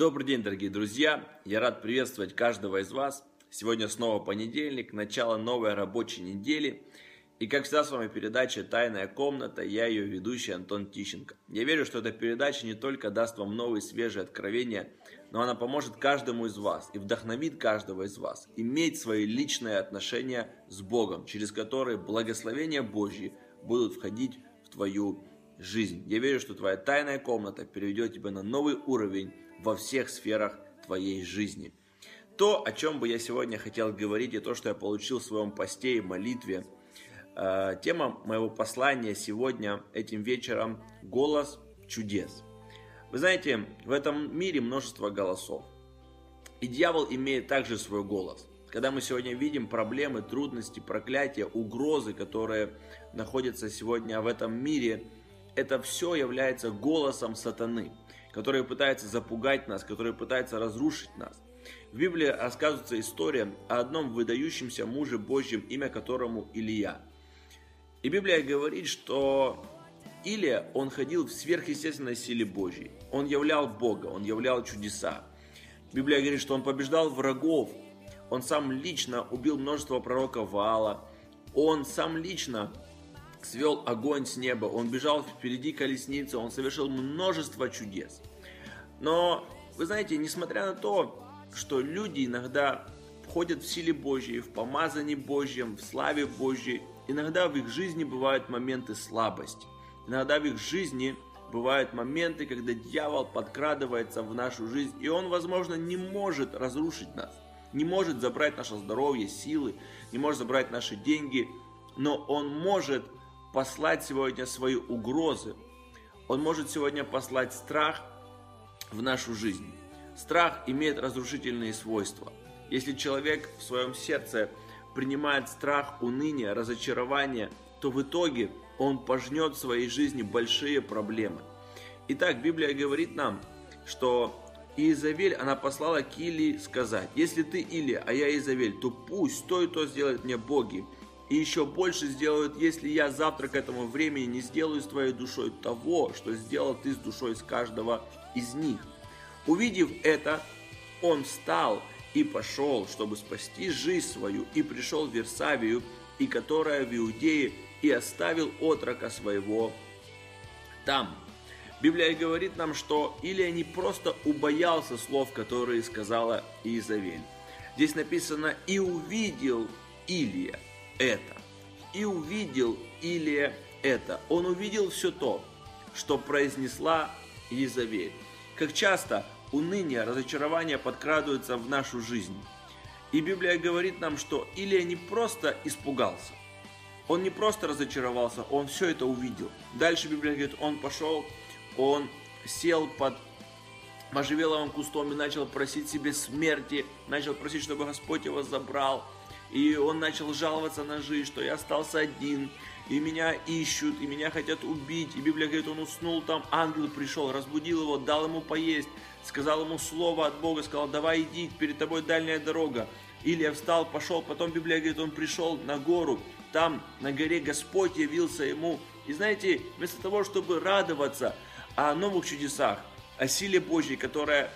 Добрый день, дорогие друзья! Я рад приветствовать каждого из вас. Сегодня снова понедельник, начало новой рабочей недели. И как всегда с вами передача «Тайная комната», я ее ведущий Антон Тищенко. Я верю, что эта передача не только даст вам новые свежие откровения, но она поможет каждому из вас и вдохновит каждого из вас иметь свои личные отношения с Богом, через которые благословения Божьи будут входить в твою жизнь. Я верю, что твоя тайная комната переведет тебя на новый уровень во всех сферах твоей жизни. То, о чем бы я сегодня хотел говорить, и то, что я получил в своем посте и молитве – Э, тема моего послания сегодня, этим вечером, голос чудес. Вы знаете, в этом мире множество голосов. И дьявол имеет также свой голос. Когда мы сегодня видим проблемы, трудности, проклятия, угрозы, которые находятся сегодня в этом мире, это все является голосом сатаны, который пытается запугать нас, который пытается разрушить нас. В Библии рассказывается история о одном выдающемся муже Божьем, имя которому Илья – и Библия говорит, что Илия, он ходил в сверхъестественной силе Божьей. Он являл Бога, он являл чудеса. Библия говорит, что он побеждал врагов. Он сам лично убил множество пророков Ваала. Он сам лично свел огонь с неба. Он бежал впереди колесницы. Он совершил множество чудес. Но, вы знаете, несмотря на то, что люди иногда ходят в силе Божьей, в помазании Божьем, в славе Божьей, Иногда в их жизни бывают моменты слабости. Иногда в их жизни бывают моменты, когда дьявол подкрадывается в нашу жизнь, и он, возможно, не может разрушить нас, не может забрать наше здоровье, силы, не может забрать наши деньги, но он может послать сегодня свои угрозы. Он может сегодня послать страх в нашу жизнь. Страх имеет разрушительные свойства. Если человек в своем сердце принимает страх, уныние, разочарование, то в итоге он пожнет в своей жизни большие проблемы. Итак, Библия говорит нам, что Иезавель, она послала к Илии сказать, если ты Илия, а я Иезавель, то пусть то и то сделают мне боги, и еще больше сделают, если я завтра к этому времени не сделаю с твоей душой того, что сделал ты с душой с каждого из них. Увидев это, он встал и пошел, чтобы спасти жизнь свою, и пришел в Версавию, и которая в Иудее, и оставил отрока своего там. Библия говорит нам, что Илия не просто убоялся слов, которые сказала Иезавель. Здесь написано «и увидел Илия это». «И увидел Илия это». Он увидел все то, что произнесла Иезавель. Как часто уныние, разочарование подкрадываются в нашу жизнь. И Библия говорит нам, что Илия не просто испугался, он не просто разочаровался, он все это увидел. Дальше Библия говорит, он пошел, он сел под можжевеловым кустом и начал просить себе смерти, начал просить, чтобы Господь его забрал. И он начал жаловаться на жизнь, что я остался один, и меня ищут, и меня хотят убить. И Библия говорит, он уснул там, ангел пришел, разбудил его, дал ему поесть сказал ему слово от Бога, сказал, давай иди, перед тобой дальняя дорога. Илья встал, пошел, потом Библия говорит, он пришел на гору, там на горе Господь явился ему. И знаете, вместо того, чтобы радоваться о новых чудесах, о силе Божьей, которая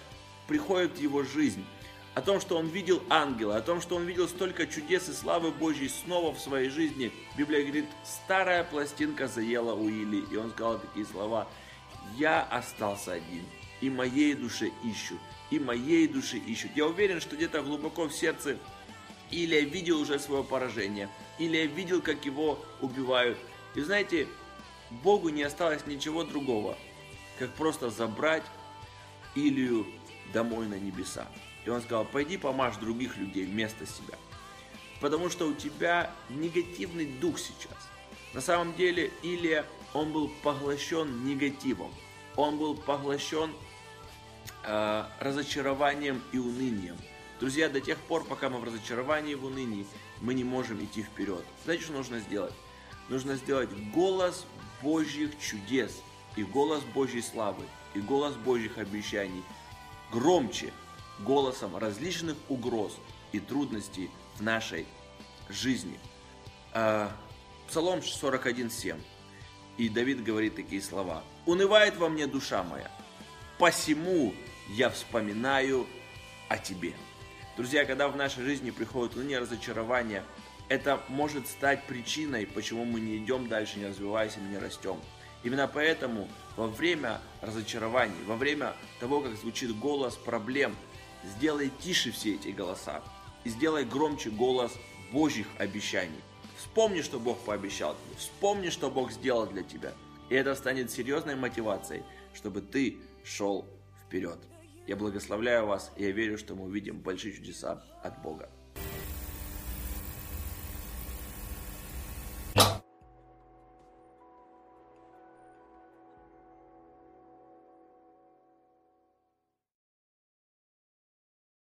приходит в его жизнь, о том, что он видел ангела, о том, что он видел столько чудес и славы Божьей снова в своей жизни, Библия говорит, старая пластинка заела у Или, и он сказал такие слова, «Я остался один, и моей душе ищут, и моей душе ищут. Я уверен, что где-то глубоко в сердце или я видел уже свое поражение, или я видел, как его убивают. И знаете, Богу не осталось ничего другого, как просто забрать Илью домой на небеса. И он сказал, пойди помажь других людей вместо себя. Потому что у тебя негативный дух сейчас. На самом деле Илия, он был поглощен негативом он был поглощен э, разочарованием и унынием. Друзья, до тех пор, пока мы в разочаровании и в унынии, мы не можем идти вперед. Знаете, что нужно сделать? Нужно сделать голос Божьих чудес и голос Божьей славы и голос Божьих обещаний громче голосом различных угроз и трудностей в нашей жизни. Э, Псалом 41.7. И Давид говорит такие слова. «Унывает во мне душа моя, посему я вспоминаю о тебе. Друзья, когда в нашей жизни приходит уныние, разочарование, это может стать причиной, почему мы не идем дальше, не развиваемся, не растем. Именно поэтому во время разочарований, во время того, как звучит голос проблем, сделай тише все эти голоса и сделай громче голос Божьих обещаний. Вспомни, что Бог пообещал тебе, вспомни, что Бог сделал для тебя. И это станет серьезной мотивацией, чтобы ты шел вперед. Я благословляю вас, и я верю, что мы увидим большие чудеса от Бога.